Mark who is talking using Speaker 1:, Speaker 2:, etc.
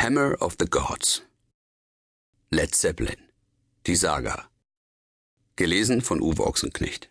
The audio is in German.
Speaker 1: Hammer of the Gods. Led Zeppelin. Die Saga. Gelesen von Uwe Ochsenknecht.